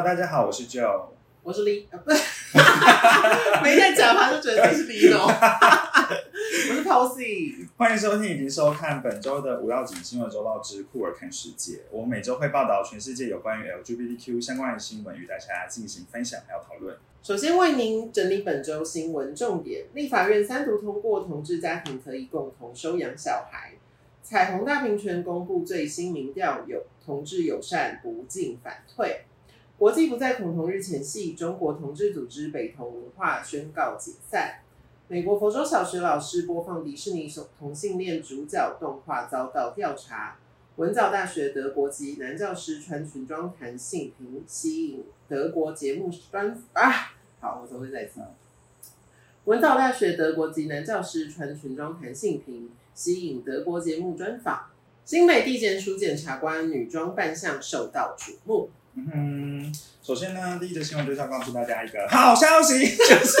Hello，大家好，我是 Joe。我是 Lee，不是，没在讲，他就觉得自己是李总。我是 Posy，欢迎收听以及收看本周的五要紧新闻周报之酷儿看世界。我每周会报道全世界有关于 LGBTQ 相关的新闻，与大家进行分享还有讨论。首先为您整理本周新闻重点：立法院三读通过同志家庭可以共同收养小孩；彩虹大平权公布最新民调，有同志友善不进反退；国际不在恐同日前夕，中国同志组织北同文化宣告解散；美国佛州小学老师播放迪士尼同性恋主角动画遭到调查；文藻大学德国籍男教师穿裙装谈性平，吸引德国节目专啊。好，我重新再一次。文藻大学德国籍男教师穿裙装谈性平，吸引德国节目专访。新美地检署检察官女装扮相受到瞩目。嗯，首先呢，第一则新闻就是要告诉大家一个好消息，就是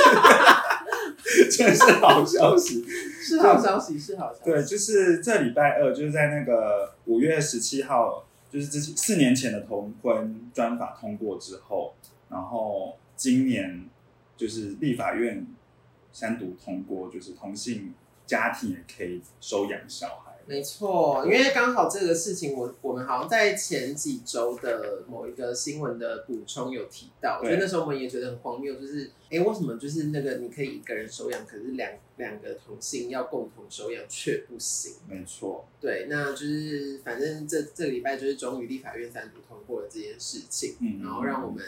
这是好消息，是好消息，是好消息。对，就是这礼拜二，就是在那个五月十七号，就是之前四年前的同婚专法通过之后，然后今年就是立法院三读通过，就是同性家庭也可以收养小孩。没错，因为刚好这个事情，我我们好像在前几周的某一个新闻的补充有提到，所以那时候我们也觉得很荒谬，就是哎，为什么就是那个你可以一个人收养，可是两两个同性要共同收养却不行？没错，对，那就是反正这这个礼拜就是终于立法院三读通过了这件事情，嗯然后让我们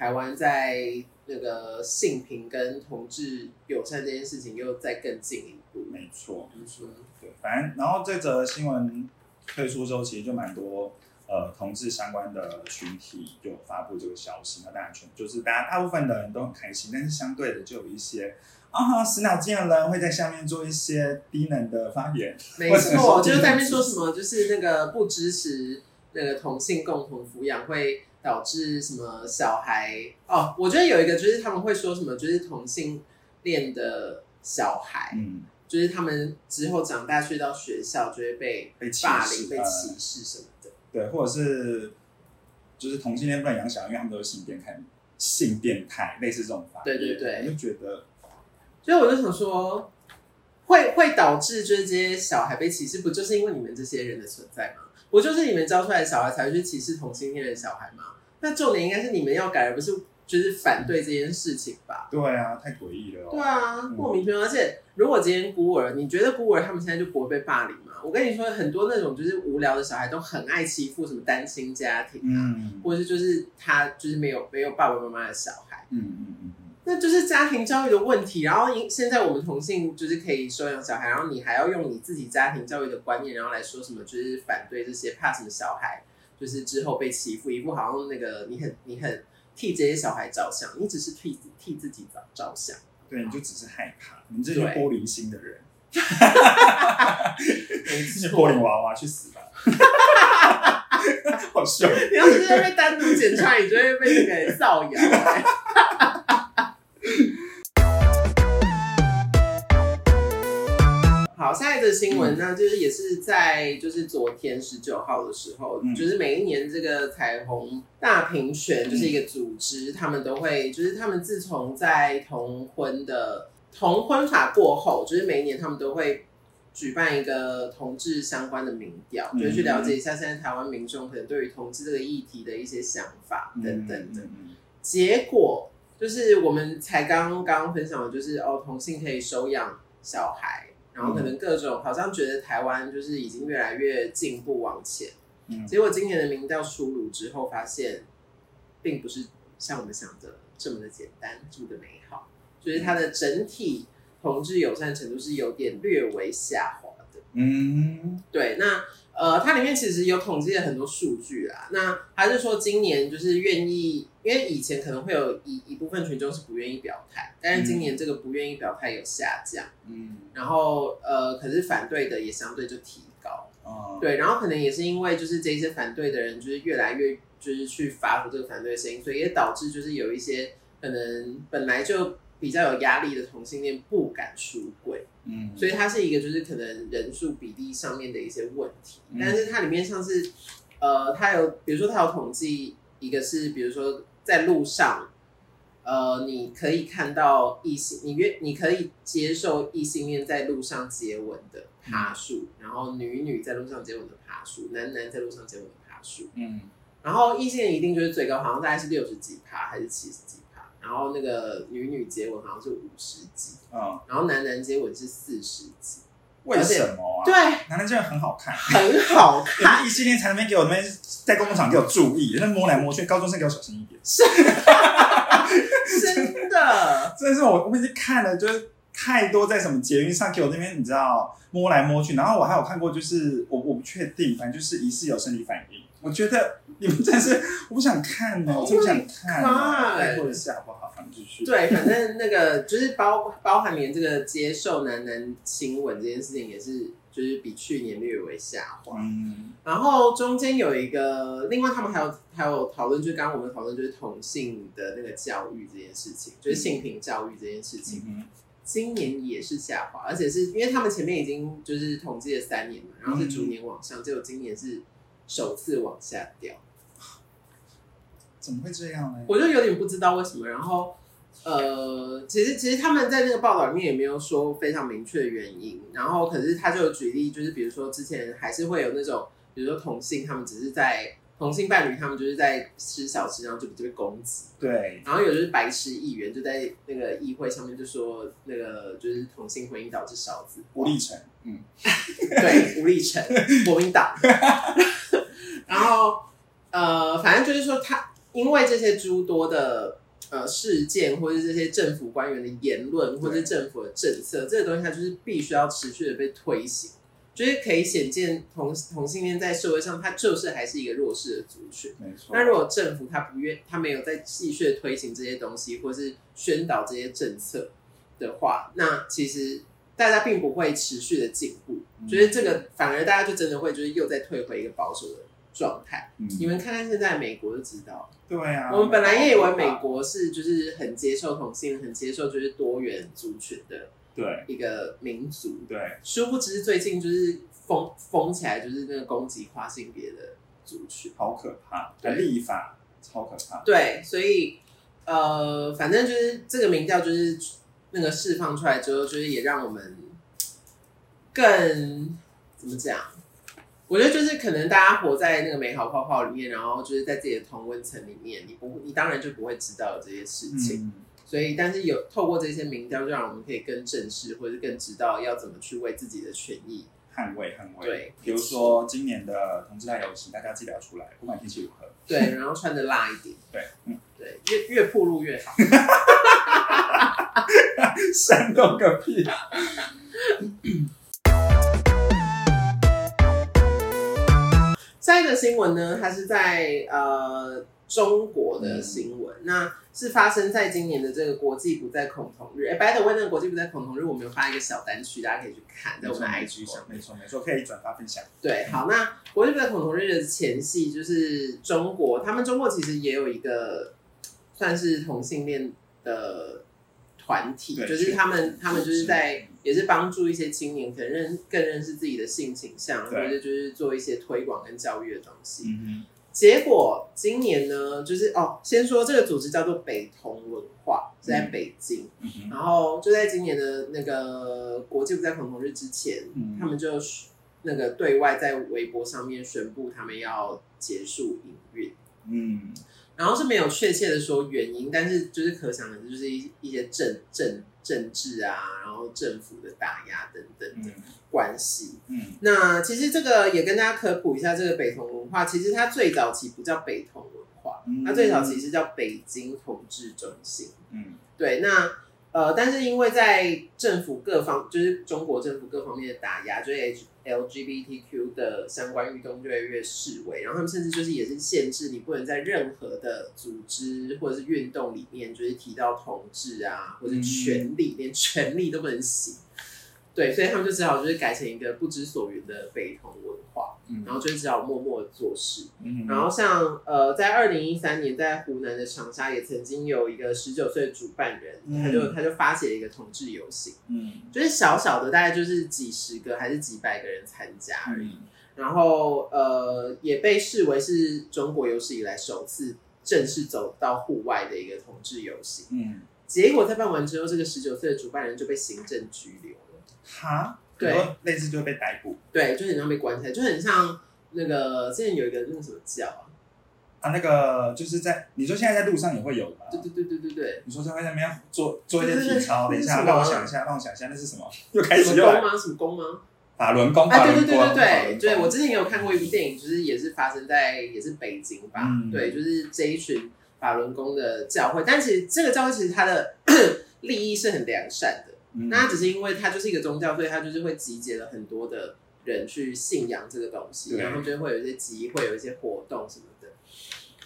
台湾在那个性平跟同志友善这件事情又再更进一步。没错，没错，对，反正然后这则新闻推出之后，其实就蛮多呃同志相关的群体就发布这个消息，那当然全就是大家大部分的人都很开心，但是相对的就有一些啊死脑筋的人会在下面做一些低能的发言，没错，就是在那边说什么，就是那个不支持那个同性共同抚养会导致什么小孩哦，我觉得有一个就是他们会说什么，就是同性恋的小孩，嗯，就是他们之后长大去到学校就会被被霸凌、被歧视什么的。对，或者是就是同性恋不能养小孩，因为他们都是性变态，性变态类似这种对对对。我就觉得所以我就想说，会会导致就是这些小孩被歧视，不就是因为你们这些人的存在吗？不就是你们教出来的小孩才会去歧视同性恋的小孩吗？那重点应该是你们要改，而不是就是反对这件事情吧？对啊，太诡异了、哦，对啊，莫名其妙。而且，如果今天孤儿，你觉得孤儿他们现在就不会被霸凌吗？我跟你说，很多那种就是无聊的小孩都很爱欺负什么单亲家庭啊，嗯或者是就是他就是没有没有爸爸妈妈的小孩。嗯嗯嗯嗯。那就是家庭教育的问题，然后因现在我们同性就是可以收养小孩，然后你还要用你自己家庭教育的观念，然后来说什么就是反对这些怕什么小孩，就是之后被欺负，一副好像那个你很你很替这些小孩着想，你只是替替自己着着想。对，你就只是害怕，你这些玻璃心的人，你这些玻璃娃娃去死吧！好凶，你要是在被单独检查，你就会被那个造谣、欸。下一则新闻呢，就是也是在就是昨天十九号的时候，嗯。就是每一年这个彩虹大平权嗯就是一个组织，他们都会就是他们自从在同婚的同婚法过后，就是每一年他们都会举办一个同志相关的民调，嗯。就是去了解一下现在台湾民众可能对于同志这个议题的一些想法等等的。嗯嗯。结果就是我们才刚刚分享的，就是哦，同性可以收养小孩，然后可能各种好像觉得台湾就是已经越来越进步往前。嗯结果今年的民调出炉之后，发现并不是像我们想的这么的简单，这么的美好，就是它的整体同志友善程度是有点略微下滑的。嗯对，那呃，它里面其实有统计了很多数据啦。那还是说今年就是愿意，因为以前可能会有一一部分群众是不愿意表态，但是今年这个不愿意表态有下降，嗯然后呃，可是反对的也相对就提高。哦，对，然后可能也是因为就是这些反对的人就是越来越就是去发出这个反对声音，所以也导致就是有一些可能本来就比较有压力的同性恋不敢出柜。嗯，所以它是一个就是可能人数比例上面的一些问题，嗯。但是它里面像是呃，它有比如说它有统计一个是比如说在路上，呃，你可以看到异性，你约你可以接受异性恋在路上接吻的爬数，然后女女在路上接吻的爬树，男男在路上接吻的爬树，嗯，然后异性恋一定就是最高，好像大概是六十几趴还是七十几趴，然后那个女女接吻好像是五十几，嗯，然后男男接吻是四十几，为什么啊？对，男人真的很好看，很好有看那，异性恋才能没给我那边在公共场给我注意，那摸来摸去，高中生给我小心一点。真的，真的是我，我已经看了，就是太多在什么捷运上给我那边，你知道摸来摸去，然后我还有看过，就是我我不确定，反正就是疑似有生理反应。我觉得你们真的是，我不想看哦，我真不想看 Oh 呢 my，God 拜托一下好不好？对，反正那个就是包包含连这个接受男男亲吻这件事情也是，就是比去年略微下滑。嗯然后中间有一个，另外他们还有还有讨论，就是刚刚我们讨论就是同性的那个教育这件事情，就是性平教育这件事情，嗯今年也是下滑，而且是因为他们前面已经就是统计了三年嘛，然后是逐年往上，结果今年是首次往下掉。怎么会这样呢？我就有点不知道为什么。然后，呃，其实其实他们在那个报道里面也没有说非常明确的原因。然后，可是他就举例，就是比如说之前还是会有那种，比如说同性，他们只是在同性伴侣，他们就是在吃小吃，然后就就被攻击。对，然后有就是白痴议员就在那个议会上面就说，那个就是同性婚姻导致少子化吴立成，嗯，对，吴立成，国民党。然后呃，反正就是说他因为这些诸多的呃事件，或者这些政府官员的言论，或者是政府的政策，这个东西它就是必须要持续的被推行。就是可以显见同同性恋在社会上，它就是还是一个弱势的族群。没错。那如果政府他不愿，他没有在继续推行这些东西，或是宣导这些政策的话，那其实大家并不会持续的进步，嗯就是这个反而大家就真的会就是又再退回一个保守的状态。嗯你们看看现在美国就知道，对啊，我们本来也以为美国是就是很接受同性，很接受就是多元族群的对一个民族，对，殊不知最近就是封封起来，就是那个攻击跨性别的族群。好可怕，对立法超可怕。对，所以呃，反正就是这个民调就是那个释放出来之后，就是也让我们更怎么讲？我觉得就是可能大家活在那个美好泡泡里面，然后就是在自己的同温层里面，你不你当然就不会知道这些事情。嗯，所以，但是有透过这些民调，就让我们可以更正视，或者是更知道要怎么去为自己的权益。捍卫捍卫。对比如说今年的同志大游行，大家记得要出来，不管天气如何。对，然后穿的辣一点，对，嗯，对，越越暴露越好。煽动个屁！下一个新闻呢，它是在呃中国的新闻，那是发生在今年的这个国际不再恐同日。哎，by the way，那个国际不再恐同日，我们有发一个小单曲，大家可以去看，在我们的 IG 上面。没错没错，可以转发分享。对，好，那国际不在恐同日的前夕，就是中国，他们中国其实也有一个算是同性恋的团体，就是他们他们就是在也是帮助一些青年可能认更认识自己的性倾向，或对者就是做一些推广跟教育的东西。嗯结果今年呢，就是哦，先说这个组织叫做北同文化，是在北京。然后就在今年的那个国际不再恐同日之前，嗯他们就那个对外在微博上面宣布他们要结束营运。嗯，然后是没有确切的说原因，但是就是可想而知，就是一一些政政政治啊，然后政府的打压等等的嗯关系。嗯那其实这个也跟大家科普一下，这个北同文化其实它最早期不叫北同文化，嗯它最早期是叫北京统治中心。嗯对，那呃，但是因为在政府各方，就是中国政府各方面的打压，就是 H LGBTQ 的相关运动越来越示威，然后他们甚至就是也是限制你不能在任何的组织或者是运动里面，就是提到同志啊，或者权利，连权利都不能写。对，所以他们就只好就是改成一个不知所云的北同文化，然后就只好默默的做事。嗯，然后像呃，在二零一三年，在湖南的长沙也曾经有一个十九岁的主办人，嗯他就他就发起了一个同志游行，嗯就是小小的，大概就是几十个还是几百个人参加而已。嗯然后呃，也被视为是中国有史以来首次正式走到户外的一个同志游行。嗯，结果在办完之后，这个十九岁的主办人就被行政拘留了。哈，对类似就会被逮捕对，就很像被关起来，就很像那个之前有一个那个什么教啊，啊。那个就是在你说现在在路上也会有吧？对对对对对对，你说在那边做做一些体操，等一下让我想一下，让我想一下，那是什么？又开什始又来么功吗？什么功吗？法轮功，啊，法对对对对对对，我之前也有看过一部电影，就是也是发生在也是北京吧，嗯对，就是这一群法轮功的教会，但其实这个教会其实它的 利益是很良善的，嗯。那只是因为它就是一个宗教，所以它就是会集结了很多的人去信仰这个东西，然后就会有一些集会，有一些活动什么的。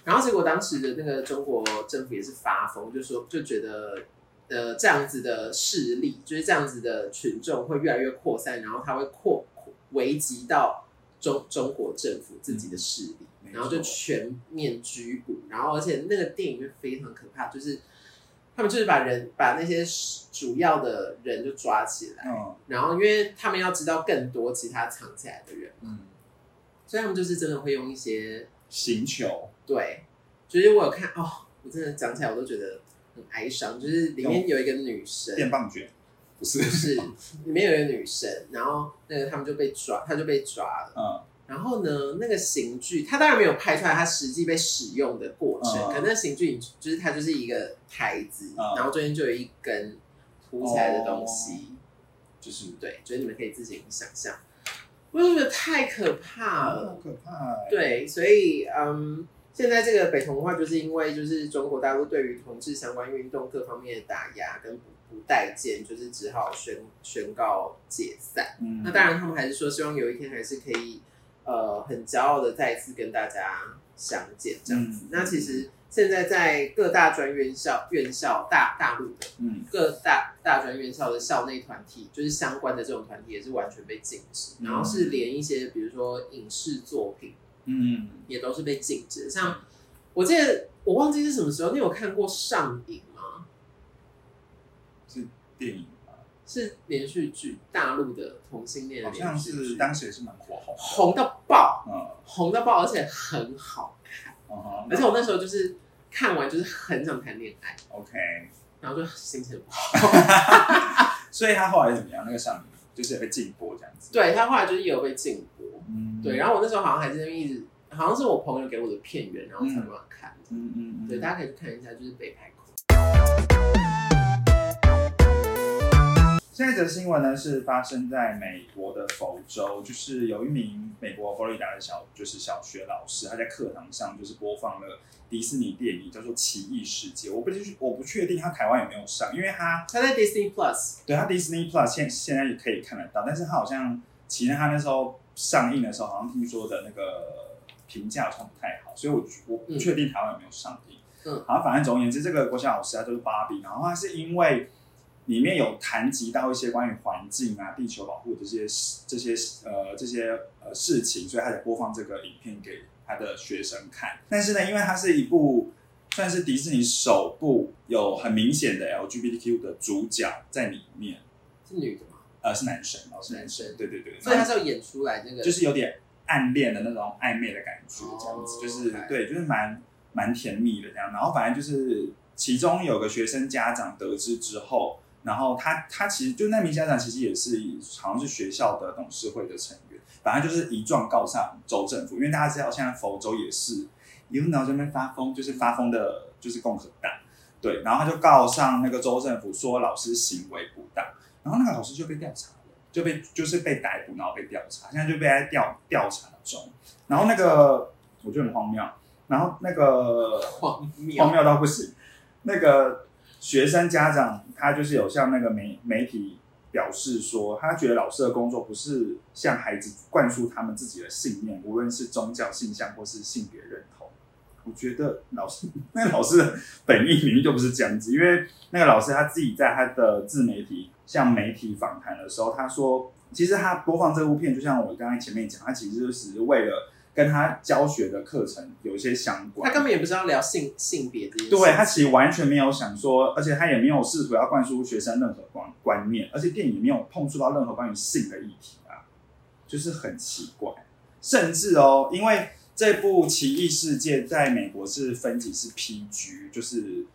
然后结果当时的那个中国政府也是发疯，就说就觉得呃这样子的势力，就是这样子的群众会越来越扩散，然后它会扩扩危及到中中国政府自己的势力，然后就全面拘捕，然后而且那个电影就非常可怕，就是他们就是把人把那些主要的人就抓起来，嗯。然后因为他们要知道更多其他藏起来的人，嗯，所以他们就是真的会用一些刑求，对，就是我有看哦，我真的讲起来我都觉得很哀伤，就是里面有一个女生，电棒卷。不是不，是里面有一个女生，然后那个他们就被抓，她就被抓了。嗯然后呢，那个刑具，它当然没有拍出来它实际被使用的过程，嗯。可那刑具就是它就是一个台子，嗯。然后中间就有一根凸起来的东西，就是。对，所以你们可以自行想象。我就觉得太可怕了，好可怕欸，对，所以嗯，现在这个北同化就是因为就是中国大陆对于同志相关运动各方面的打压跟不不待见，就是只好宣宣告解散。嗯，那当然，他们还是说希望有一天还是可以呃很骄傲的再一次跟大家相见这样子。嗯那其实现在在各大专院校院校大大陆的嗯各大大专院校的校内团体，就是相关的这种团体也是完全被禁止，嗯然后是连一些比如说影视作品嗯，也都是被禁止。像我记得我忘记是什么时候，你有看过《上瘾》吗？是电影吧？是连续剧，大陆的同性恋好像连续剧，是当时也是蛮火红的，红到爆，嗯红到爆，而且很好看。嗯哼而且我那时候就是看完就是很想谈恋爱，OK，然后就心情不好。所以他后来怎么样？那个上就是也被禁播这样子，对他后来就是也有被禁播，嗯，对，然后我那时候好像还在那边一直，好像是我朋友给我的片源，然后才慢慢看的。嗯嗯嗯，对，大家可以去看一下，就是北派口。下一则新闻呢是发生在美国的佛州，就是有一名美国佛罗里达的小就是小学老师，他在课堂上就是播放了迪士尼电影叫做《奇异世界》，我不我不确定他台湾有没有上，因为他他在 Disney Plus，对他 Disney Plus 现现在也可以看得到，但是他好像其实他那时候上映的时候，好像听说的那个评价好像不太好，所以我我不确定台湾有没有上映。嗯，好，反正总而言之，这个国小老师他就是芭比，然后他是因为里面有谈及到一些关于环境啊、地球保护这些这些呃这些呃事情，所以他才播放这个影片给他的学生看。但是呢，因为它是一部算是迪士尼首部有很明显的 LGBTQ 的主角在里面，是女的吗，呃，是男生，哦，是男男生，对对对，所以他是有演出来那个，就是有点暗恋的那种暧昧的感觉，这样子，哦就是对，就是蛮蛮甜蜜的这样。然后反正就是其中有个学生家长得知之后，然后他他其实就那名家长其实也是好像是学校的董事会的成员，反正就是一状告上州政府，因为大家知道现在佛州也是有脑这边发疯，就是发疯的，就是共和党。对，然后他就告上那个州政府说老师行为不当，然后那个老师就被调查了，就被就是被逮捕，然后被调查，现在就被在调调查中。然后那个我觉得很荒谬，然后那个荒谬荒，谬到不行，那个学生家长他就是有向那个媒媒体表示说，他觉得老师的工作不是向孩子灌输他们自己的信念，无论是宗教信仰或是性别认同。我觉得老师那个老师的本意明明就不是这样子，因为那个老师他自己在他的自媒体向媒体访谈的时候，他说，其实他播放这部片，就像我刚才前面讲，他其实就是为了跟他教学的课程有一些相关。他根本也不知道聊性性别这件事，对他其实完全没有想说，而且他也没有试图要灌输学生任何观观念，而且电影也没有碰触到任何关于性的议题啊，就是很奇怪。甚至哦，因为这部《奇异世界》在美国是分级是 PG，就是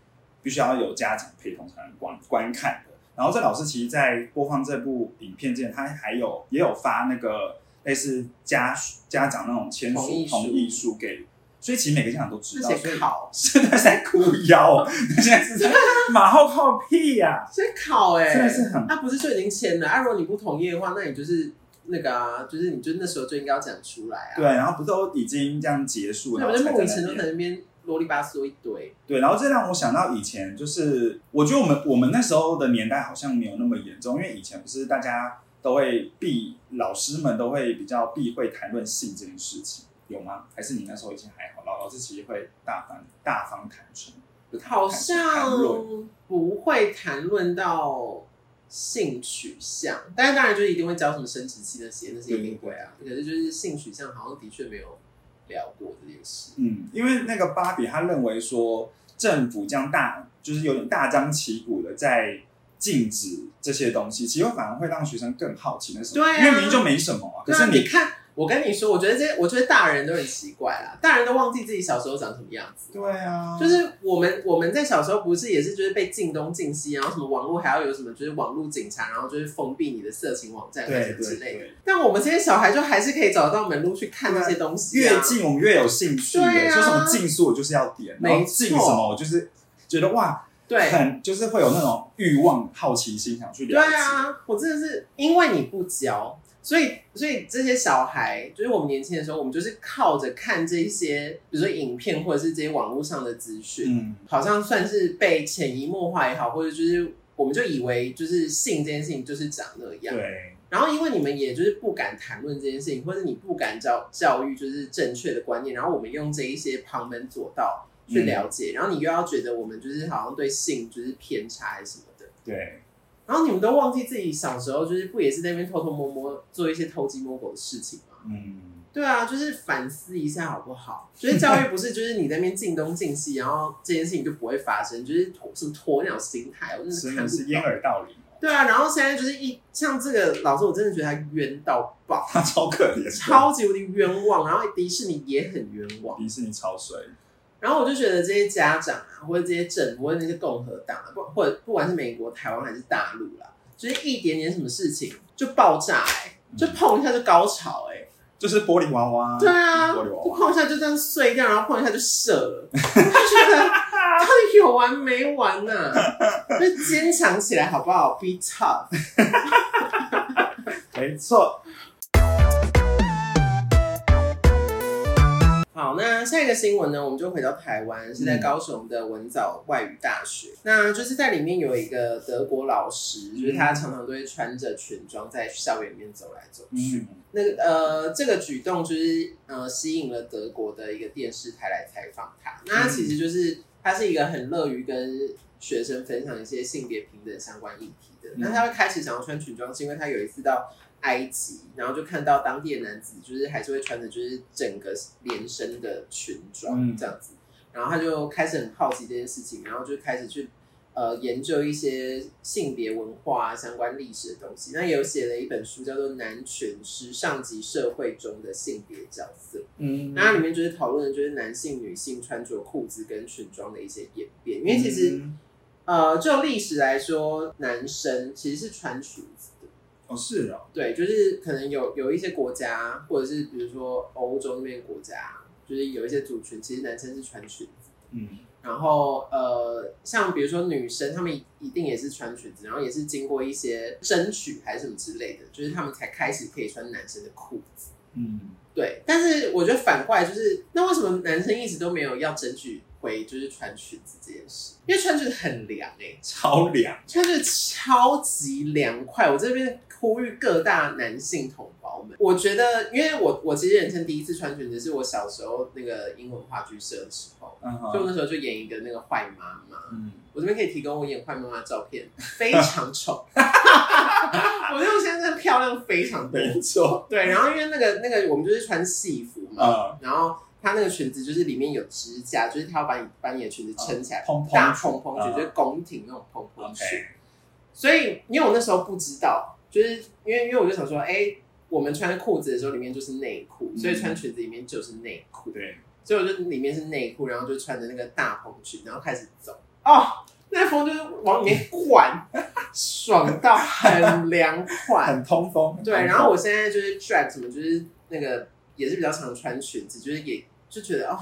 必须要有家长陪同才能观观看的。然后这老师其实，在播放这部影片之前，他还有也有发那个类似家家长那种签署同意书同意书给，所以其实每个家长都知道，考，现在在哭腰，现在是在 马后炮屁呀、所以考哎、真的是很他不是就已经签了？啊，如果你不同意的话，那你就是那个啊，就是你就那时候就应该要讲出来啊。对，然后不都已经这样结束，对，我就然后才莫名其妙在那边在那边啰里吧嗦一堆。对，然后这让我想到以前，就是我觉得我们我们那时候的年代好像没有那么严重，因为以前不是大家都会避，老师们都会比较避讳谈论性这件事情，有吗？还是你那时候已经还好？老老师其实会大方大方谈谈论像不会谈论到性取向，但是当然就是一定会教什么生殖器那些，那些一定会啊。可是就是性取向好像的确没有聊过这件事。嗯，因为那个芭比他认为说政府这样大就是有点大张旗鼓的在禁止这些东西，其实反而会让学生更好奇那是什么，对啊因为明明就没什么啊，可对啊，是你看，我跟你说，我觉得这些，我觉得大人都很奇怪啦，大人都忘记自己小时候长什么样子。对啊，就是我们我们在小时候不是也是就是被禁东禁西，然后什么网络还要有什么就是网络警察，然后就是封闭你的色情网站或者之类的。对。但我们这些小孩就还是可以找到门路去看那些东西、啊，越禁我们越有兴趣耶，对啊说什么禁书我就是要点，然后没错禁什么我就是觉得哇，对很就是会有那种欲望、好奇心想去对了解。啊，我真的是因为你不教，所以所以这些小孩，就是我们年轻的时候，我们就是靠着看这些，比如说影片或者是这些网络上的资讯，嗯，好像算是被潜移默化也好，或者就是我们就以为就是性这件事情就是长那样。对，然后因为你们也就是不敢谈论这件事情，或者你不敢教教育就是正确的观念，然后我们用这一些旁门左道去了解，然后你又要觉得我们就是好像对性就是偏差还是什么的。对，然后你们都忘记自己小时候就是不也是在那边偷偷摸摸做一些偷鸡摸狗的事情吗？嗯，对啊，就是反思一下好不好？就是教育不是就是你在那边进东进西，然后这件事情就不会发生，就是鸵什么鸵鸟心态，我真的是真看是掩。耳盗铃哦，对啊，然后现在就是一像这个老师，我真的觉得他冤到爆，他超可怜，超级无敌冤枉。然后迪士尼也很冤枉。迪士尼超水，然后我就觉得这些家长啊，或者这些政府，或者那些共和党啊，不或者不管是美国、台湾还是大陆啦，就是一点点什么事情就爆炸哎、就碰一下就高潮哎、就是玻璃娃娃，对啊，玻璃娃娃，就碰一下就这样碎掉，然后碰一下就射了，他觉得到底有完没完啊、就坚强起来好不好？Be tough。没错，好，那下一个新闻呢，我们就回到台湾，是在嗯高雄的文藻外语大学。那就是在里面有一个德国老师，就是他常常都会穿着裙装在校园里面走来走去。嗯，那个呃，这个举动就是呃吸引了德国的一个电视台来采访他。那他其实就是他是一个很乐于跟学生分享一些性别平等相关议题的。那他会开始想要穿裙装，是因为他有一次到埃及，然后就看到当地的男子就是还是会穿着就是整个连身的裙装嗯这样子，然后他就开始很好奇这件事情，然后就开始去呃研究一些性别文化、相关历史的东西。那也有写了一本书，叫做《男权：时尚及社会中的性别角色》。嗯，那它里面就是讨论的就是男性、女性穿着裤子跟裙装的一些演变。因为其实、嗯呃，就历史来说，男生其实是穿裙子的。哦是哦，对，就是可能有有一些国家，或者是比如说欧洲那边国家，就是有一些族群，其实男生是穿裙子。嗯然后呃，像比如说女生，她们一定也是穿裙子，然后也是经过一些争取还是什么之类的，就是她们才开始可以穿男生的裤子。嗯，对，但是我觉得反过来就是，那为什么男生一直都没有要争取回就是穿裙子这件事？因为穿裙子很凉哎、超凉，穿裙子超级凉快。我这边呼吁各大男性同胞们，我觉得，因为我我其实人生第一次穿裙子是我小时候那个英文话剧社的时候，嗯所以我，那时候就演一个那个坏妈妈。嗯，我这边可以提供我演坏妈妈的照片，非常丑。我觉得我现在真的漂亮非常多。没错，对，然后因为那个那个我们就是穿戏服嘛，嗯然后它那个裙子就是里面有支架，就是它要把你把你的裙子撑起来，蓬蓬大蓬蓬裙，嗯就是宫廷那种蓬蓬裙。所以因为我那时候不知道，就是因为因为我就想说，哎、我们穿裤子的时候里面就是内裤，所以穿裙子里面就是内裤。对，所以我就里面是内裤，然后就穿着那个大红裙，然后开始走。哦，那风就是往里面灌，爽到很凉快。很通风。对，然后我现在就是 drag 什么，就是那个也是比较常穿裙子，就是也就觉得哦，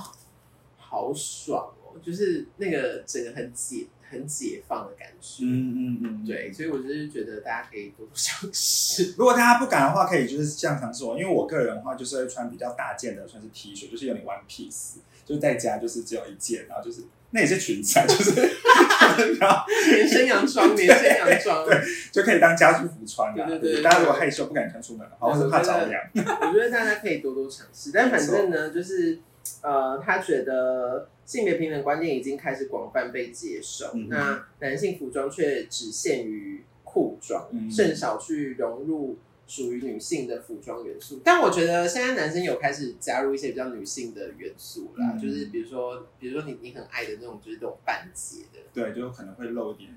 好爽哦，就是那个整个很解很解放的感觉。嗯嗯嗯，对，所以我就是觉得大家可以多多尝试。如果大家不敢的话，可以就是这样尝试我，因为我个人的话就是会穿比较大件的，算是 T 恤，就是有点 one piece，就是在家就是只有一件，然后就是那也是裙子啊，就是 然后连身洋装，连身洋装，对就可以当家居服穿啦。对对对大家如果害羞不敢穿出门的话，或者怕着凉，我觉得大家可以多多尝试。但反正呢，就是呃，他觉得性别平等观念已经开始广泛被接受，嗯那男性服装却只限于裤装，嗯甚少去融入属于女性的服装元素。但我觉得现在男生有开始加入一些比较女性的元素啦，嗯。就是比如说，比如说你你很爱的那种，就是这种半截的，对，就可能会露一点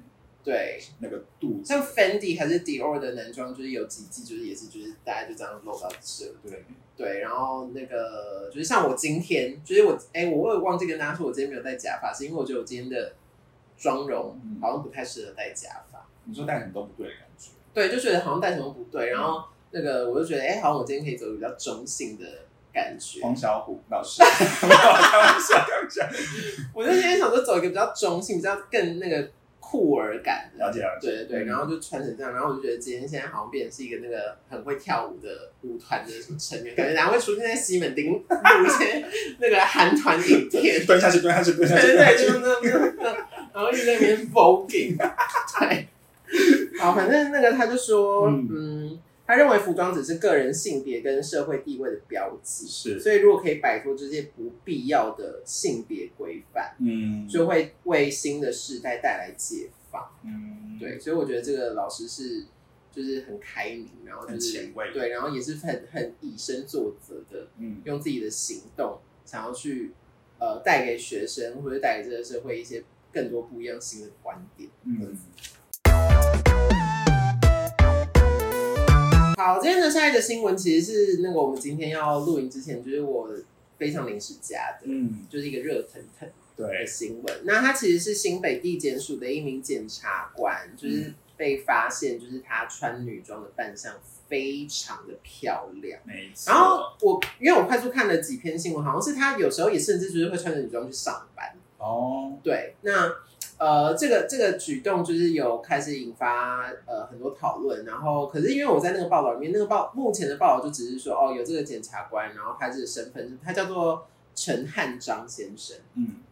对，那个肚子。像 Fendi 还是 Dior 的男装，就是有几季就是也是就是大家就这样露到这，对，对，然后那个就是像我今天，就是我哎、我我有忘记跟大家说，我今天没有戴假发，是因为我觉得我今天的妆容嗯。好像不太适合戴假发，你说戴什么都不对的感觉。对，就觉得好像戴什么不对，然嗯。后那个我就觉得哎、好像我今天可以走比较中性的感觉，黄小虎老师，开玩笑，开玩笑。我就今天想说走一个比较中性，比较更那个酷儿感的。了解了解。对对然后就穿成这样，然后我就觉得今天现在好像变成是一个那个很会跳舞的舞团的什么成员，感觉然后会出现在西门町录一些那个韩团影片，蹲下去，蹲下去，蹲下去，对对，蹲下去就是。那那那，然后一直在那边 voguing，对，好，反正那个他就说，嗯嗯，他认为服装只是个人性别跟社会地位的标记，是，所以如果可以摆脱这些不必要的性别规范，嗯，就会为新的世代带来解放。嗯，对，所以我觉得这个老师是就是很开明，然后就是对，然后也是很很以身作则的，嗯，用自己的行动想要去呃带给学生或者带给这个社会一些更多不一样新的观点。嗯，好，今天的下一个新闻其实是那个我们今天要录影之前，就是我非常临时加的，嗯，就是一个热腾腾的对，新闻。那他其实是新北地检署的一名检察官，就是被发现，就是他穿女装的扮相非常的漂亮。没错。然后我因为我快速看了几篇新闻，好像是他有时候也甚至就是会穿着女装去上班。哦，对，那呃，这个这个举动就是有开始引发呃很多讨论，然后可是因为我在那个报道里面，那个报目前的报道就只是说哦有这个检察官，然后他这个身份他叫做陈汉章先生，嗯，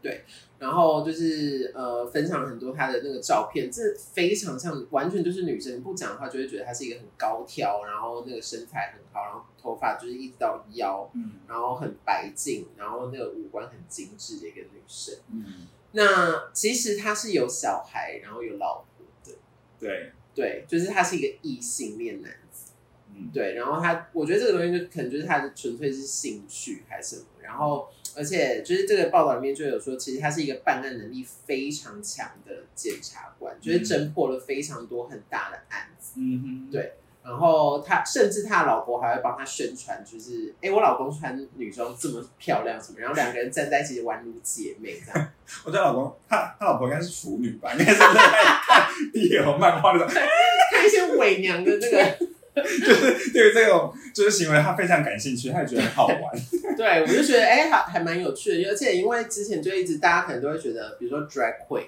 对然后就是呃分享了很多他的那个照片，这非常像完全就是女生不讲的话就会觉得她是一个很高挑，然后那个身材很好，然后头发就是一直到腰，嗯，然后很白净，然后那个五官很精致的一个女生。嗯，那其实他是有小孩，然后有老婆的，对，对，就是他是一个异性恋男子，嗯，对，然后他，我觉得这个东西就可能就是他的纯粹是兴趣还是什么，然后而且就是这个报道里面就有说，其实他是一个办案能力非常强的检察官，就是侦破了非常多很大的案子，嗯哼，对然后他甚至他的老婆还会帮他宣传，就是哎，我老公穿女装这么漂亮什么，然后两个人站在一起宛如姐妹这样。我觉得老公他他老婆应该是腐女吧，应该是在看 BL 漫画的时候，看一些伪娘的那个，就是对于这种就是行为他非常感兴趣，他也觉得很好玩。对我就觉得哎、还还蛮有趣的，而且因为之前就一直大家可能都会觉得，比如说 drag queen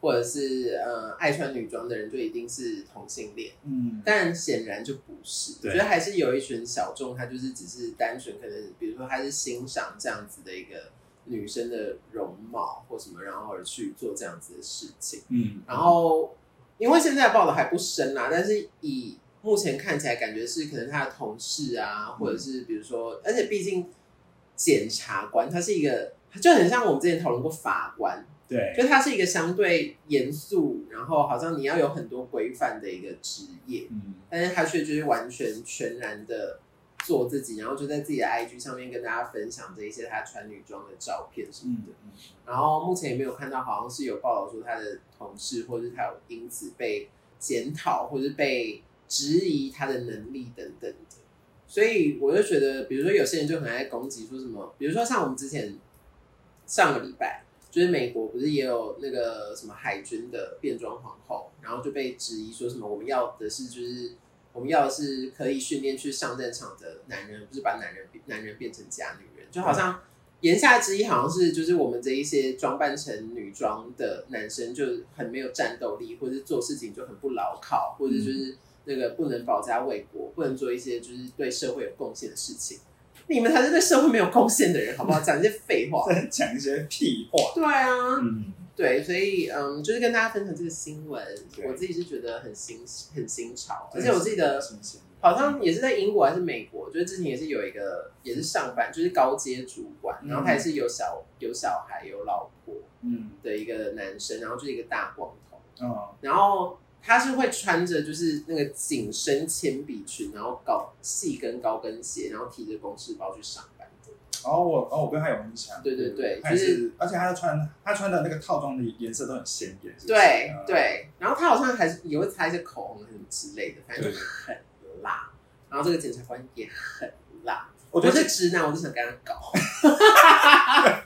或者是呃爱穿女装的人就一定是同性恋，嗯，但显然就不是，我对觉得还是有一群小众，他就是只是单纯可能，比如说他是欣赏这样子的一个女生的容貌或什么，然后而去做这样子的事情。嗯，然后因为现在报道还不深啦，但是以目前看起来，感觉是可能他的同事啊，或者是比如说，而且毕竟检察官他是一个，就很像我们之前讨论过法官，对，就他是一个相对严肃，然后好像你要有很多规范的一个职业，嗯，但是他却就是完全全然的做自己，然后就在自己的 IG 上面跟大家分享这一些他穿女装的照片什么的。嗯，然后目前也没有看到，好像是有报道说他的同事或者是他有因此被检讨，或者是被质疑他的能力等等的。所以我就觉得，比如说有些人就很爱攻击，说什么，比如说像我们之前上个礼拜，就是美国不是也有那个什么海军的变装皇后，然后就被质疑说什么我们要的是就是我们要的是可以训练去上战场的男人，不是把男人男人变成假女人，就好像言下之意好像是就是我们这一些装扮成女装的男生就很没有战斗力，或者做事情就很不牢靠，或者就是那个不能保家卫国，不能做一些就是对社会有贡献的事情。你们才是对社会没有贡献的人，好不好？讲一些废话。在 讲一些屁话。对啊，嗯，对，所以嗯，就是跟大家分享这个新闻，我自己是觉得很新很新潮，而且我记得好像也是在英国还是美国，就是之前也是有一个也是上班，就是高阶主管，然后他也是有小有小孩有老婆嗯。的一个男生，然后就是一个大光头，嗯。然后他是会穿着就是那个紧身铅笔裙，然后高细跟高跟鞋，然后提着公事包去上班的。哦，我哦，我跟他有印象。对对对他也，就是而且他穿他穿的那个套装的颜色都很鲜艳。对嗯对，然后他好像还是也会擦一些口红什么之类的，反正就很辣。然后这个检察官也很辣，我我觉得是直男，我就想跟他搞。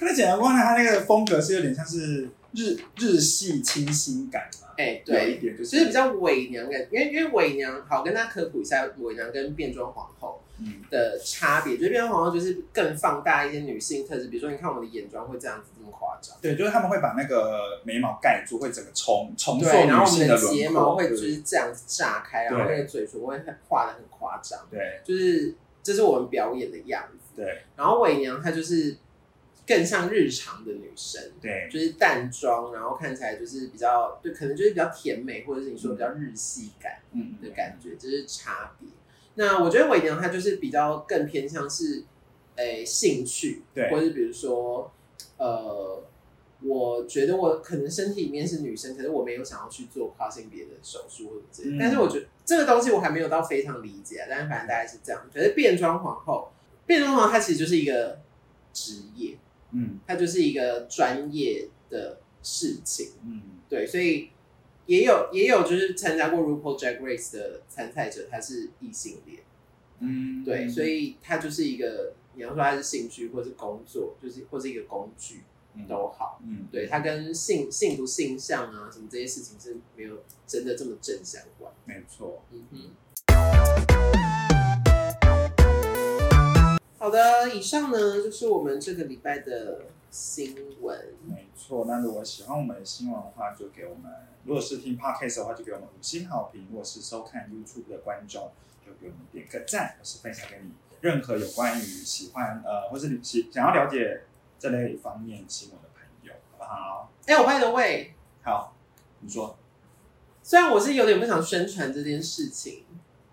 那检察官呢，他那个风格是有点像是日日系清新感嘛。哎、有一对，点就是就是比较伪娘感，因为因为伪娘，好跟大家科普一下伪娘跟变装皇后嗯的差别，就是变装皇后就是更放大一些女性特质，比如说你看我们的眼妆会这样子这么夸张。对，就是他们会把那个眉毛盖住，会整个重重塑对，然后我们女性轮的睫毛廓。会就是这样子炸开，然后那个嘴唇会很画的很夸张，对就是这是我们表演的样子。对然后伪娘她就是更像日常的女生，对，就是淡妆，然后看起来就是比较，对，可能就是比较甜美，或者是你说比较日系感嗯的感觉，这是差别。那我觉得伪娘她就是比较更偏向是，诶、兴趣，对。或者是比如说，呃，我觉得我可能身体里面是女生，可是我没有想要去做跨性别的手术或者之类的嗯。但是我觉得这个东西我还没有到非常理解啊，但是反正大概是这样。可是变装皇后，变装皇后她其实就是一个职业，嗯。它就是一个专业的事情，嗯。对，所以也有也有就是参加过 RuPaul Drag Race 的参赛者，他是异性恋，嗯，对，所以他就是一个你要说他是兴趣或是工作，就是或是一个工具嗯。都好，嗯。对，他跟性性不性向啊什么这些事情是没有真的这么正相关，没错。嗯哼。好的，以上呢就是我们这个礼拜的新闻。没错，那如果喜欢我们的新闻的话，就给我们；如果是听 podcast 的话，就给我们五星好评；如果是收看 YouTube 的观众，就给我们点个赞，或是分享给你任何有关于喜欢呃，或是你喜想要了解这类方面新闻的朋友，好不好？哎、我 by the way，好，你说，虽然我是有点不想宣传这件事情，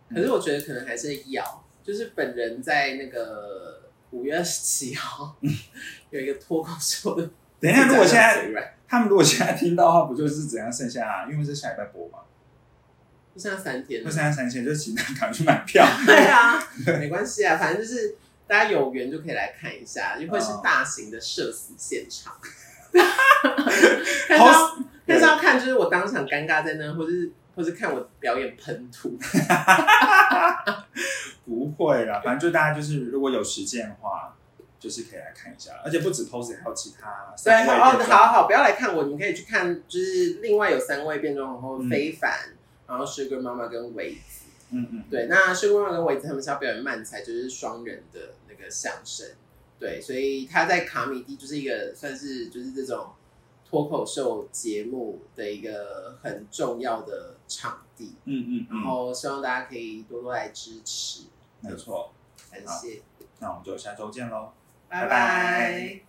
嗯可是我觉得可能还是要，就是本人在那个五月二十七号 有一个脱口秀的。等一下，如果现在，他们如果现在听到的话，不就是怎样剩下？因为是下礼拜播嘛，就剩下三天了就剩。下三天，就请大家赶快去买票。对啊，没关系啊，反正就是大家有缘就可以来看一下，因为是大型的社死现场。但是要看，就是我当场尴尬在那，或者是或是看我表演喷吐。不会啦，反正就大家就是如果有时间的话，就是可以来看一下，而且不止 Pose，还有其他对，三位好变装好好，不要来看我，你们可以去看，就是另外有三位变装皇后，嗯非凡，然后 Sugar 妈妈跟维子。嗯嗯，对，那 Sugar 妈妈跟维子他们是要表演慢才，就是双人的那个相声。对，所以他在卡米蒂就是一个算是就是这种脱口秀节目的一个很重要的场地，嗯嗯嗯，然后希望大家可以多多来支持，没错，感谢，那我们就下周见喽。拜拜。拜拜